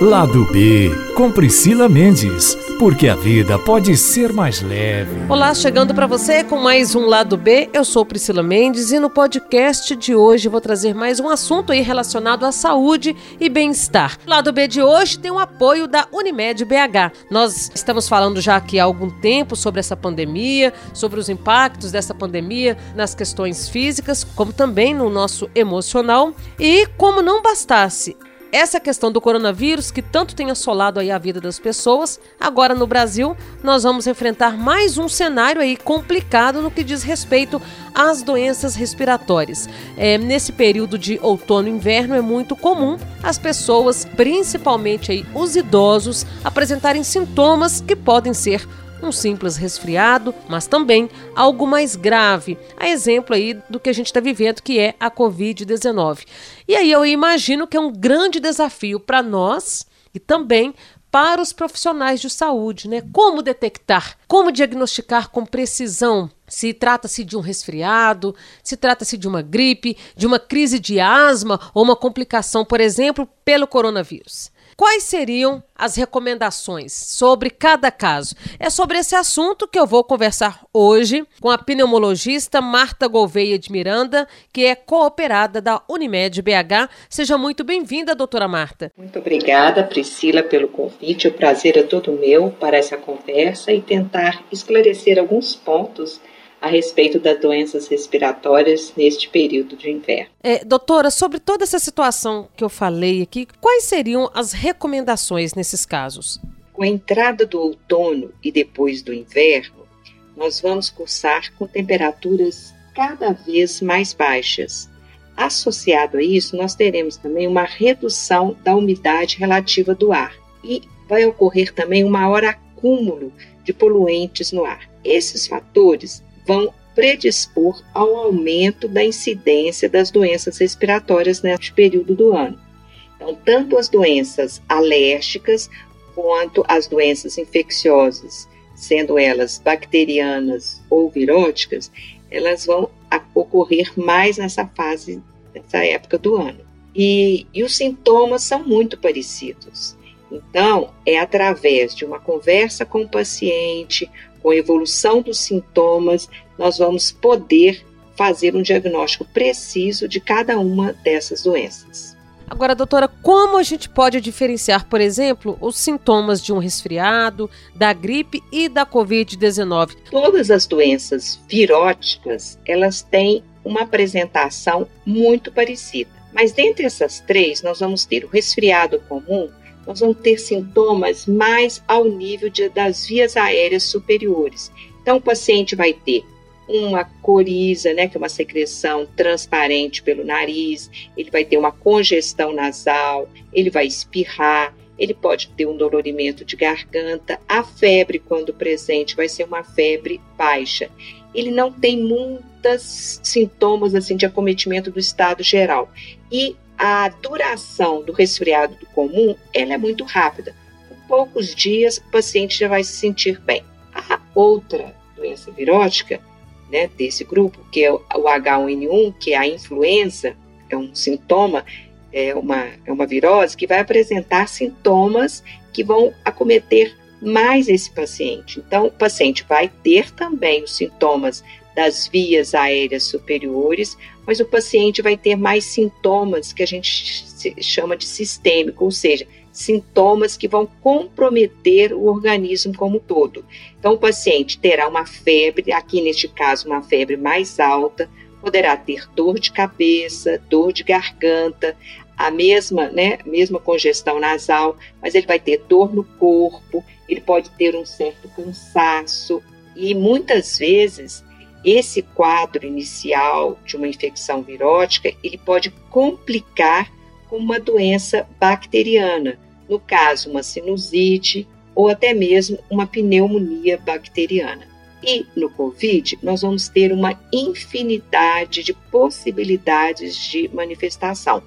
Lado B, com Priscila Mendes, porque a vida pode ser mais leve. Olá, chegando para você com mais um Lado B. Eu sou Priscila Mendes e no podcast de hoje vou trazer mais um assunto aí relacionado à saúde e bem-estar. Lado B de hoje tem o apoio da Unimed BH. Nós estamos falando já aqui há algum tempo sobre essa pandemia, sobre os impactos dessa pandemia nas questões físicas, como também no nosso emocional. E como não bastasse essa questão do coronavírus que tanto tem assolado aí a vida das pessoas, agora no Brasil nós vamos enfrentar mais um cenário aí complicado no que diz respeito às doenças respiratórias. É, nesse período de outono e inverno é muito comum as pessoas, principalmente aí os idosos, apresentarem sintomas que podem ser um simples resfriado, mas também algo mais grave, a exemplo aí do que a gente está vivendo, que é a Covid-19. E aí eu imagino que é um grande desafio para nós e também para os profissionais de saúde, né? Como detectar, como diagnosticar com precisão se trata-se de um resfriado, se trata-se de uma gripe, de uma crise de asma ou uma complicação, por exemplo, pelo coronavírus. Quais seriam as recomendações sobre cada caso? É sobre esse assunto que eu vou conversar hoje com a pneumologista Marta Gouveia de Miranda, que é cooperada da Unimed BH. Seja muito bem-vinda, doutora Marta. Muito obrigada, Priscila, pelo convite. O prazer é todo meu para essa conversa e tentar esclarecer alguns pontos a respeito das doenças respiratórias neste período de inverno. É, doutora, sobre toda essa situação que eu falei aqui, quais seriam as recomendações nesses casos? Com a entrada do outono e depois do inverno, nós vamos cursar com temperaturas cada vez mais baixas. Associado a isso, nós teremos também uma redução da umidade relativa do ar e vai ocorrer também um maior acúmulo de poluentes no ar. Esses fatores vão predispor ao aumento da incidência das doenças respiratórias neste período do ano. Então, tanto as doenças alérgicas quanto as doenças infecciosas, sendo elas bacterianas ou viróticas, elas vão ocorrer mais nessa fase, nessa época do ano. E, e os sintomas são muito parecidos. Então, é através de uma conversa com o paciente, com a evolução dos sintomas, nós vamos poder fazer um diagnóstico preciso de cada uma dessas doenças. Agora, doutora, como a gente pode diferenciar, por exemplo, os sintomas de um resfriado, da gripe e da Covid-19? Todas as doenças viróticas, elas têm uma apresentação muito parecida. Mas dentre essas três, nós vamos ter o resfriado comum, nós vamos ter sintomas mais ao nível de, das vias aéreas superiores. Então, o paciente vai ter uma coriza, né, que é uma secreção transparente pelo nariz, ele vai ter uma congestão nasal, ele vai espirrar, ele pode ter um dolorimento de garganta, a febre, quando presente, vai ser uma febre baixa. Ele não tem muitos sintomas assim de acometimento do estado geral. E a duração do resfriado do comum ela é muito rápida. Por poucos dias, o paciente já vai se sentir bem. A outra doença virótica né, desse grupo, que é o H1N1, que é a influenza, é um sintoma, é uma, é uma virose que vai apresentar sintomas que vão acometer mais esse paciente. Então, o paciente vai ter também os sintomas das vias aéreas superiores, mas o paciente vai ter mais sintomas que a gente chama de sistêmico, ou seja, sintomas que vão comprometer o organismo como um todo. Então, o paciente terá uma febre, aqui neste caso, uma febre mais alta, poderá ter dor de cabeça, dor de garganta, a mesma, né, mesma congestão nasal, mas ele vai ter dor no corpo, ele pode ter um certo cansaço e muitas vezes esse quadro inicial de uma infecção virótica, ele pode complicar com uma doença bacteriana, no caso, uma sinusite ou até mesmo uma pneumonia bacteriana. E no COVID, nós vamos ter uma infinidade de possibilidades de manifestação,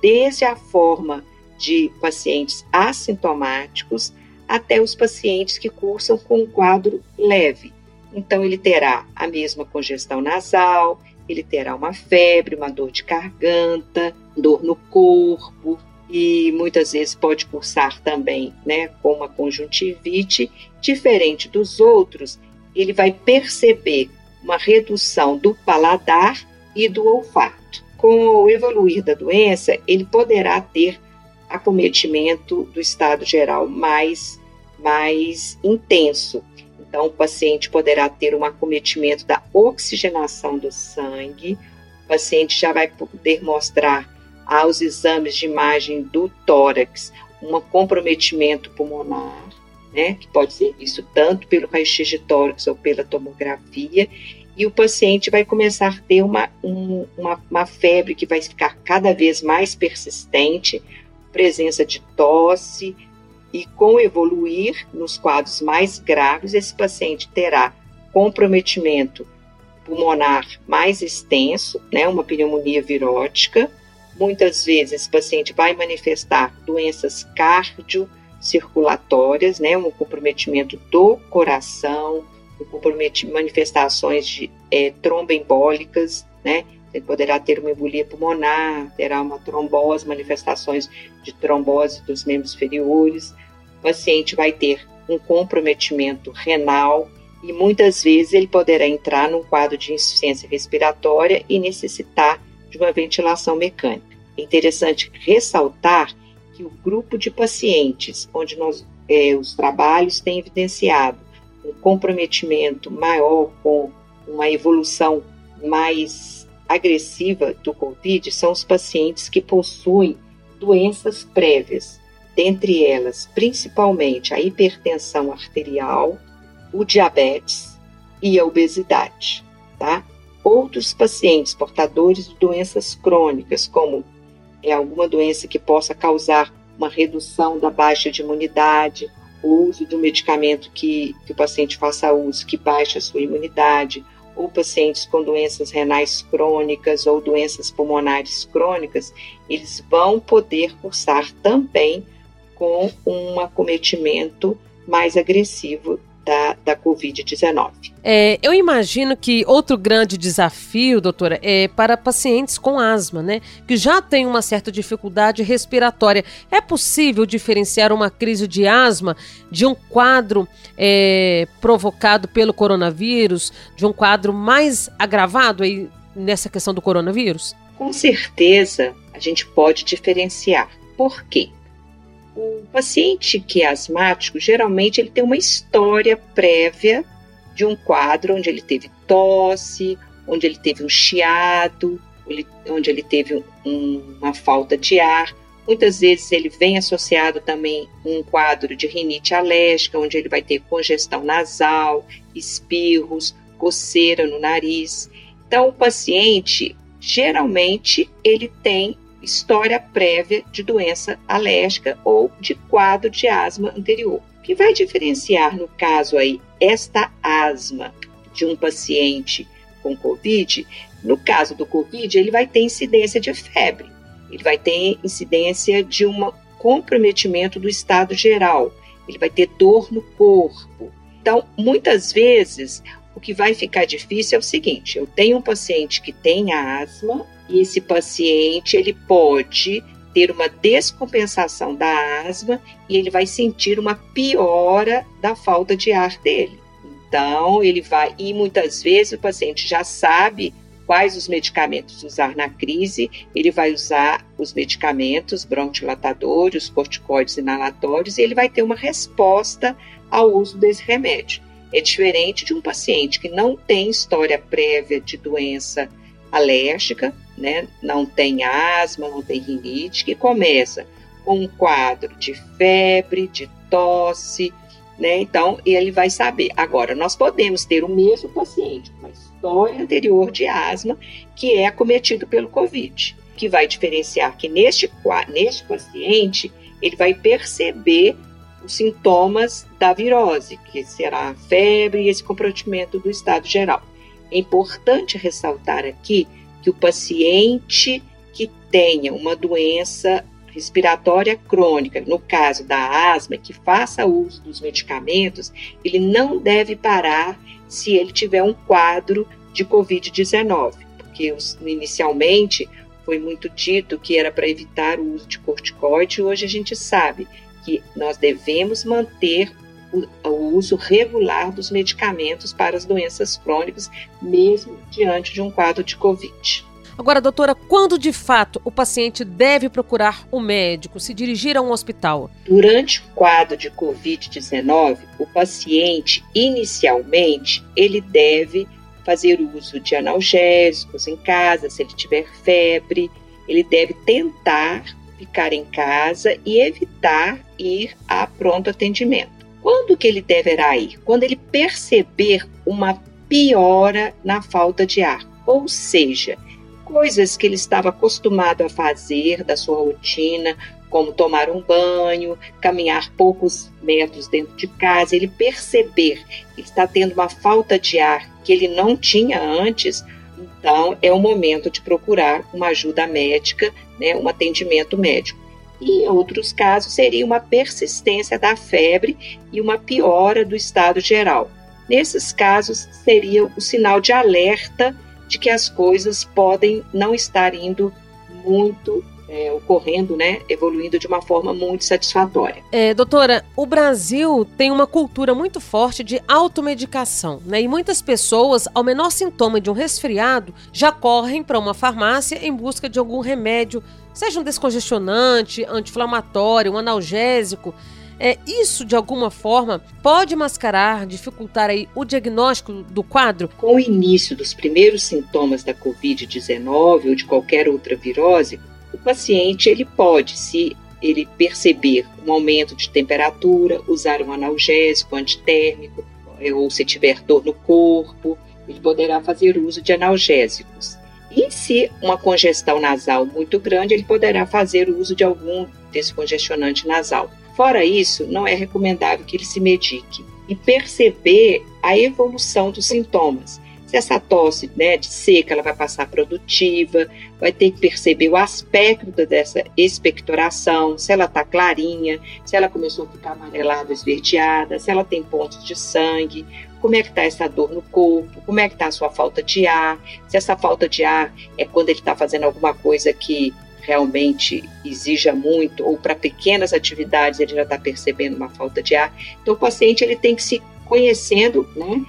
desde a forma de pacientes assintomáticos até os pacientes que cursam com um quadro leve, então, ele terá a mesma congestão nasal, ele terá uma febre, uma dor de garganta, dor no corpo e muitas vezes pode cursar também, né, com uma conjuntivite, diferente dos outros, ele vai perceber uma redução do paladar e do olfato. Com o evoluir da doença, ele poderá ter acometimento do estado geral mais, mais intenso. Então, o paciente poderá ter um acometimento da oxigenação do sangue, o paciente já vai poder mostrar aos exames de imagem do tórax um comprometimento pulmonar, né, que pode ser visto tanto pelo raio-x de tórax ou pela tomografia, e o paciente vai começar a ter uma, um, uma, uma febre que vai ficar cada vez mais persistente, presença de tosse, e com evoluir nos quadros mais graves, esse paciente terá comprometimento pulmonar mais extenso, né, uma pneumonia virótica. Muitas vezes esse paciente vai manifestar doenças cardiocirculatórias, né, um comprometimento do coração, um comprometimento, manifestações de é, tromboembólicas, né, ele poderá ter uma embolia pulmonar, terá uma trombose, manifestações de trombose dos membros inferiores. O paciente vai ter um comprometimento renal e muitas vezes ele poderá entrar num quadro de insuficiência respiratória e necessitar de uma ventilação mecânica. É interessante ressaltar que o grupo de pacientes onde nós, é, os trabalhos têm evidenciado um comprometimento maior com uma evolução mais agressiva do Covid são os pacientes que possuem doenças prévias, dentre elas principalmente a hipertensão arterial, o diabetes e a obesidade, tá? Outros pacientes portadores de doenças crônicas, como é alguma doença que possa causar uma redução da baixa de imunidade, o uso de um medicamento que, que o paciente faça uso que baixa a sua imunidade, ou pacientes com doenças renais crônicas ou doenças pulmonares crônicas, eles vão poder cursar também com um acometimento mais agressivo da, da Covid-19. É, eu imagino que outro grande desafio, doutora, é para pacientes com asma, né? Que já têm uma certa dificuldade respiratória. É possível diferenciar uma crise de asma de um quadro é, provocado pelo coronavírus, de um quadro mais agravado aí nessa questão do coronavírus? Com certeza a gente pode diferenciar. Por quê? O paciente que é asmático, geralmente ele tem uma história prévia de um quadro onde ele teve tosse, onde ele teve um chiado, onde ele teve um, uma falta de ar. Muitas vezes ele vem associado também um quadro de rinite alérgica, onde ele vai ter congestão nasal, espirros, coceira no nariz. Então, o paciente, geralmente, ele tem história prévia de doença alérgica ou de quadro de asma anterior. O que vai diferenciar, no caso aí, esta asma de um paciente com Covid, no caso do Covid, ele vai ter incidência de febre, ele vai ter incidência de um comprometimento do estado geral, ele vai ter dor no corpo. Então, muitas vezes, o que vai ficar difícil é o seguinte: eu tenho um paciente que tem asma e esse paciente ele pode ter uma descompensação da asma e ele vai sentir uma piora da falta de ar dele. Então, ele vai, e muitas vezes o paciente já sabe quais os medicamentos usar na crise, ele vai usar os medicamentos bronquilatadores, os corticoides inalatórios, e ele vai ter uma resposta ao uso desse remédio. É diferente de um paciente que não tem história prévia de doença alérgica, né, não tem asma, não tem rinite, que começa com um quadro de febre, de tosse, né? Então, ele vai saber. Agora, nós podemos ter o mesmo paciente com uma história anterior de asma que é acometido pelo COVID, que vai diferenciar que neste, neste paciente ele vai perceber os sintomas da virose, que será a febre e esse comprometimento do estado geral. É importante ressaltar aqui que o paciente que tenha uma doença respiratória crônica, no caso da asma, que faça uso dos medicamentos, ele não deve parar se ele tiver um quadro de Covid-19, porque inicialmente foi muito dito que era para evitar o uso de corticoide, hoje a gente sabe que nós devemos manter o, o, uso regular dos medicamentos para as doenças crônicas, mesmo diante de um quadro de Covid. Agora, doutora, quando de fato o paciente deve procurar o um médico, se dirigir a um hospital? Durante o quadro de Covid-19, o paciente, inicialmente, ele deve fazer uso de analgésicos em casa, se ele tiver febre, ele deve tentar ficar em casa e evitar ir a pronto atendimento. Quando que ele deverá ir? Quando ele perceber uma piora na falta de ar, ou seja, coisas que ele estava acostumado a fazer da sua rotina, como tomar um banho, caminhar poucos metros dentro de casa, ele perceber que está tendo uma falta de ar que ele não tinha antes, então é o momento de procurar uma ajuda médica, né, um atendimento médico. E em outros casos seria uma persistência da febre e uma piora do estado geral. Nesses casos seria o sinal de alerta de que as coisas podem não estar indo muito é, ocorrendo, né, evoluindo de uma forma muito satisfatória. É, doutora, o Brasil tem uma cultura muito forte de automedicação, né? E muitas pessoas, ao menor sintoma de um resfriado, já correm para uma farmácia em busca de algum remédio, seja um descongestionante, anti-inflamatório, um analgésico. É, isso, de alguma forma, pode mascarar, dificultar aí o diagnóstico do quadro? Com o início dos primeiros sintomas da Covid-19 ou de qualquer outra virose, o paciente ele pode, se ele perceber um aumento de temperatura, usar um analgésico antitérmico, é, ou se tiver dor no corpo, ele poderá fazer uso de analgésicos. E se uma congestão nasal muito grande, ele poderá fazer uso de algum descongestionante nasal. Fora isso, não é recomendável que ele se medique e perceber a evolução dos sintomas. Se essa tosse né, de seca ela vai passar produtiva, vai ter que perceber o aspecto dessa expectoração, se ela está clarinha, se ela começou a ficar amarelada, esverdeada, se ela tem pontos de sangue, como é que está essa dor no corpo, como é que está a sua falta de ar, se essa falta de ar é quando ele está fazendo alguma coisa que realmente exija muito, ou para pequenas atividades ele já está percebendo uma falta de ar. Então, o paciente ele tem que se conhecendo, né,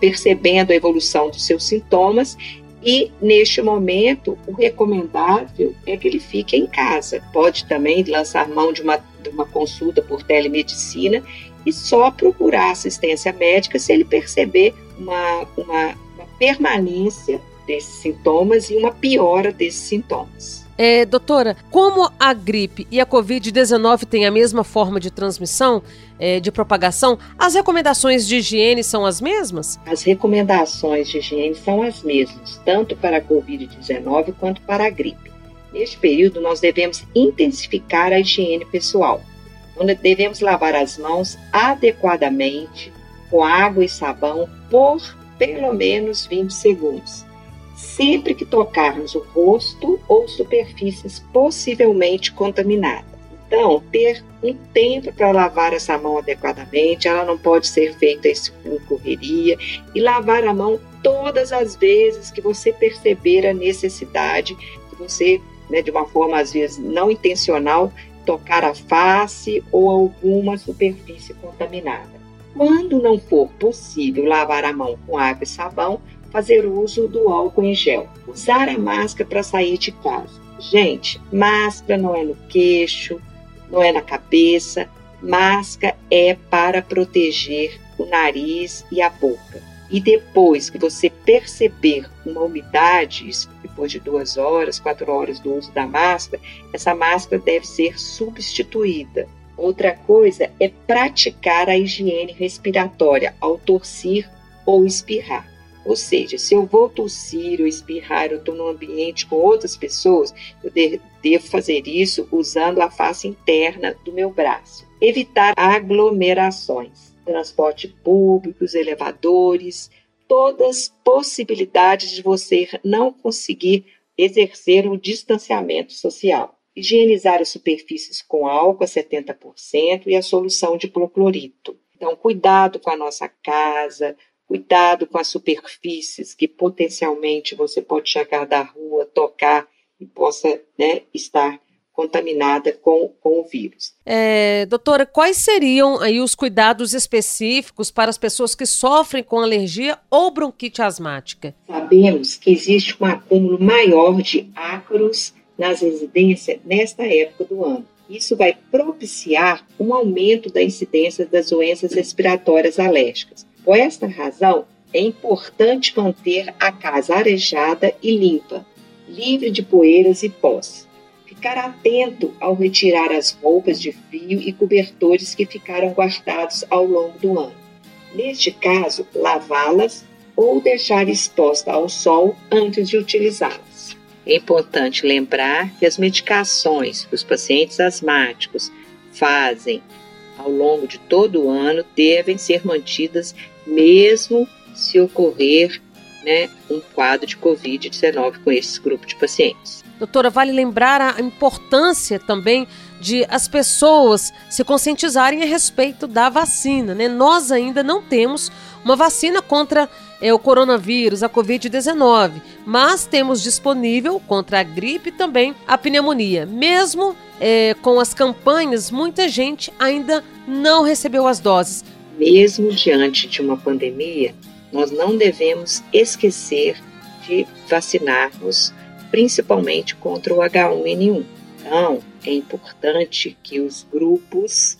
percebendo a evolução dos seus sintomas e, neste momento, o recomendável é que ele fique em casa. Pode também lançar mão de uma, de uma consulta por telemedicina e só procurar assistência médica se ele perceber uma, uma, uma permanência desses sintomas e uma piora desses sintomas. É, doutora, como a gripe e a Covid-19 têm a mesma forma de transmissão, é, de propagação, as recomendações de higiene são as mesmas? As recomendações de higiene são as mesmas, tanto para a Covid-19 quanto para a gripe. Neste período, nós devemos intensificar a higiene pessoal. Então, devemos lavar as mãos adequadamente com água e sabão por pelo menos 20 segundos sempre que tocarmos o rosto ou superfícies possivelmente contaminadas. Então, ter um tempo para lavar essa mão adequadamente, ela não pode ser feita em correria, e lavar a mão todas as vezes que você perceber a necessidade, que você, né, de uma forma às vezes não intencional, tocar a face ou alguma superfície contaminada. Quando não for possível lavar a mão com água e sabão, fazer uso do álcool em gel, usar a máscara para sair de casa. Gente, máscara não é no queixo, não é na cabeça, máscara é para proteger o nariz e a boca. E depois que você perceber uma umidade, depois de duas horas, quatro horas do uso da máscara, essa máscara deve ser substituída. Outra coisa é praticar a higiene respiratória ao tossir ou espirrar. Ou seja, se eu vou tossir ou espirrar, eu estou num ambiente com outras pessoas, eu devo fazer isso usando a face interna do meu braço. Evitar aglomerações, transporte público, elevadores, todas possibilidades de você não conseguir exercer o distanciamento social. Higienizar as superfícies com álcool a 70% e a solução de hipoclorito. Então, cuidado com a nossa casa, Cuidado com as superfícies que potencialmente você pode chegar da rua, tocar e possa né, estar contaminada com, com o vírus. É, doutora, quais seriam aí os cuidados específicos para as pessoas que sofrem com alergia ou bronquite asmática? Sabemos que existe um acúmulo maior de ácaros nas residências nesta época do ano. Isso vai propiciar um aumento da incidência das doenças respiratórias alérgicas. Por esta razão, é importante manter a casa arejada e limpa, livre de poeiras e pós. Ficar atento ao retirar as roupas de frio e cobertores que ficaram guardados ao longo do ano. Neste caso, lavá-las ou deixar exposta ao sol antes de utilizá-las. É importante lembrar que as medicações que os pacientes asmáticos fazem ao longo de todo o ano devem ser mantidas mesmo se ocorrer né, um quadro de Covid-19 com esse grupo de pacientes. Doutora, vale lembrar a importância também de as pessoas se conscientizarem a respeito da vacina. Né? Nós ainda não temos uma vacina contra é, o coronavírus, a Covid-19, mas temos disponível contra a gripe e também a pneumonia. Mesmo é, com as campanhas, muita gente ainda não recebeu as doses. Mesmo diante de uma pandemia, nós não devemos esquecer de vacinarmos, principalmente contra o H1N1. Então, é importante que os grupos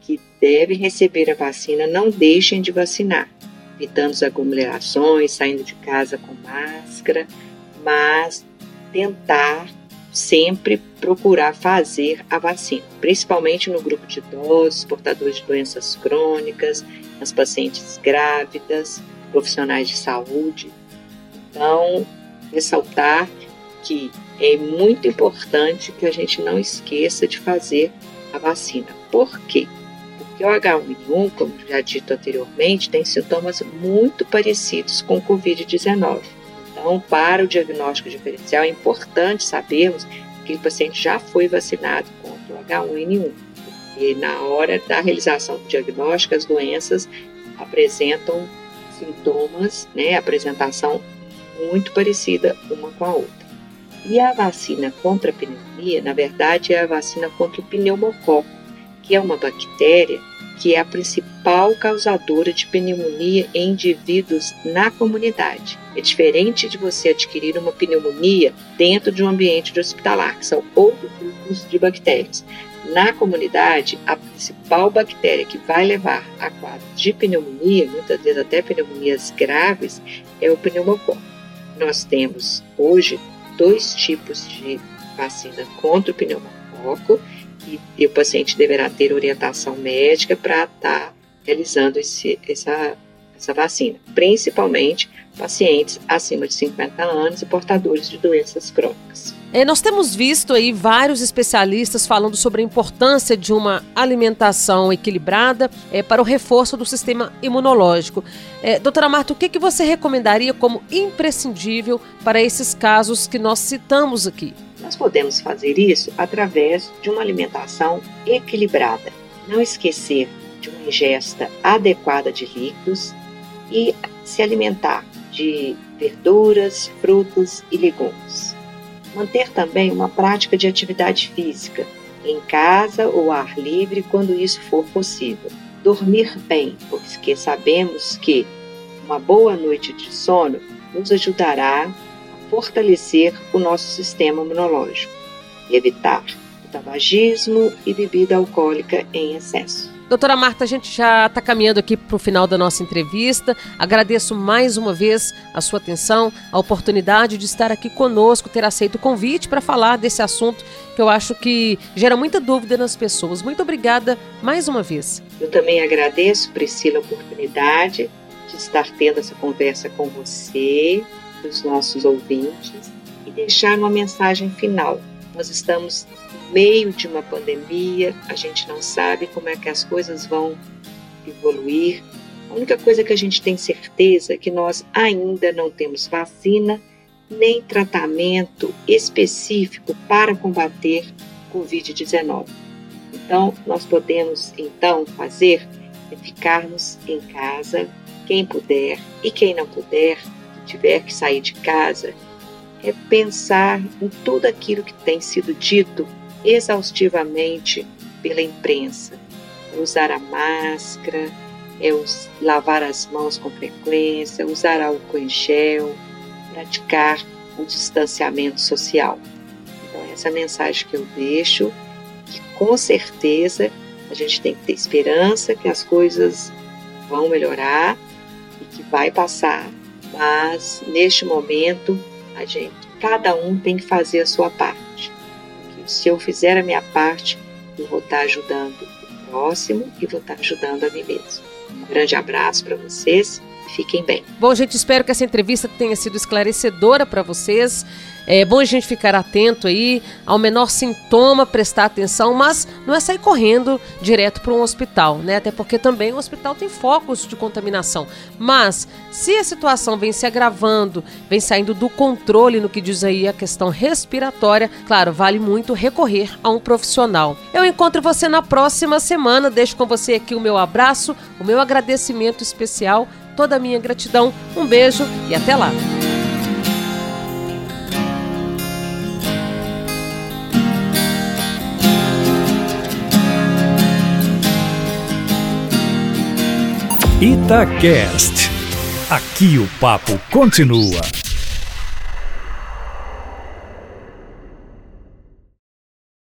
que devem receber a vacina não deixem de vacinar, evitando as aglomerações, saindo de casa com máscara, mas tentar sempre procurar fazer a vacina, principalmente no grupo de idosos, portadores de doenças crônicas, nas pacientes grávidas, profissionais de saúde. Então, ressaltar que é muito importante que a gente não esqueça de fazer a vacina. Por quê? Porque o H1N1, como já dito anteriormente, tem sintomas muito parecidos com o Covid-19. Então, para o diagnóstico diferencial, é importante sabermos que o paciente já foi vacinado contra o H1N1. E na hora da realização do diagnóstico, as doenças apresentam sintomas, né, apresentação muito parecida uma com a outra. E a vacina contra a pneumonia, na verdade, é a vacina contra o pneumococo, que é uma bactéria que é a principal causadora de pneumonia em indivíduos na comunidade. É diferente de você adquirir uma pneumonia dentro de um ambiente de hospitalar, que são outros grupos de bactérias. Na comunidade, a principal bactéria que vai levar a quadro de pneumonia, muitas vezes até pneumonias graves, é o pneumococo. Nós temos hoje dois tipos de vacina contra o pneumococo e, e o paciente deverá ter orientação médica para estar tá realizando esse, essa, essa vacina, principalmente pacientes acima de 50 anos e portadores de doenças crônicas. É, nós temos visto aí vários especialistas falando sobre a importância de uma alimentação equilibrada é, para o reforço do sistema imunológico. É, doutora Marta, o que, que você recomendaria como imprescindível para esses casos que nós citamos aqui? Nós podemos fazer isso através de uma alimentação equilibrada. Não esquecer de uma ingesta adequada de líquidos e se alimentar de verduras, frutas e legumes. Manter também uma prática de atividade física, em casa ou ar livre quando isso for possível. Dormir bem, porque sabemos que uma boa noite de sono nos ajudará fortalecer o nosso sistema imunológico. E evitar o tabagismo e bebida alcoólica em excesso. Doutora Marta, a gente já está caminhando aqui para o final da nossa entrevista. Agradeço mais uma vez a sua atenção, a oportunidade de estar aqui conosco, ter aceito o convite para falar desse assunto que eu acho que gera muita dúvida nas pessoas. Muito obrigada mais uma vez. Eu também agradeço, Priscila, a oportunidade de estar tendo essa conversa com você, os nossos ouvintes, e deixar uma mensagem final. Nós estamos meio de uma pandemia, a gente não sabe como é que as coisas vão evoluir. A única coisa que a gente tem certeza é que nós ainda não temos vacina nem tratamento específico para combater Covid-19. Então, nós podemos então fazer é ficarmos em casa, quem puder e quem não puder, tiver que sair de casa, é pensar em tudo aquilo que tem sido dito exaustivamente pela imprensa. É usar a máscara, é lavar as mãos com frequência, usar álcool em gel, praticar o distanciamento social. Então, essa mensagem que eu deixo, que com certeza a gente tem que ter esperança que as coisas vão melhorar e que vai passar, mas neste momento a gente, cada um tem que fazer a sua parte. Porque se eu fizer a minha parte, eu vou estar ajudando o próximo e vou estar ajudando a mim mesmo. Um grande abraço para vocês fiquem bem. Bom, gente, espero que essa entrevista tenha sido esclarecedora para vocês. É bom a gente ficar atento aí ao menor sintoma, prestar atenção, mas não é sair correndo direto para um hospital, né? Até porque também o hospital tem focos de contaminação. Mas se a situação vem se agravando, vem saindo do controle no que diz aí a questão respiratória, claro, vale muito recorrer a um profissional. Eu encontro você na próxima semana. Deixo com você aqui o meu abraço, o meu agradecimento especial, toda a minha gratidão. Um beijo e até lá. Itacast. Aqui o papo continua.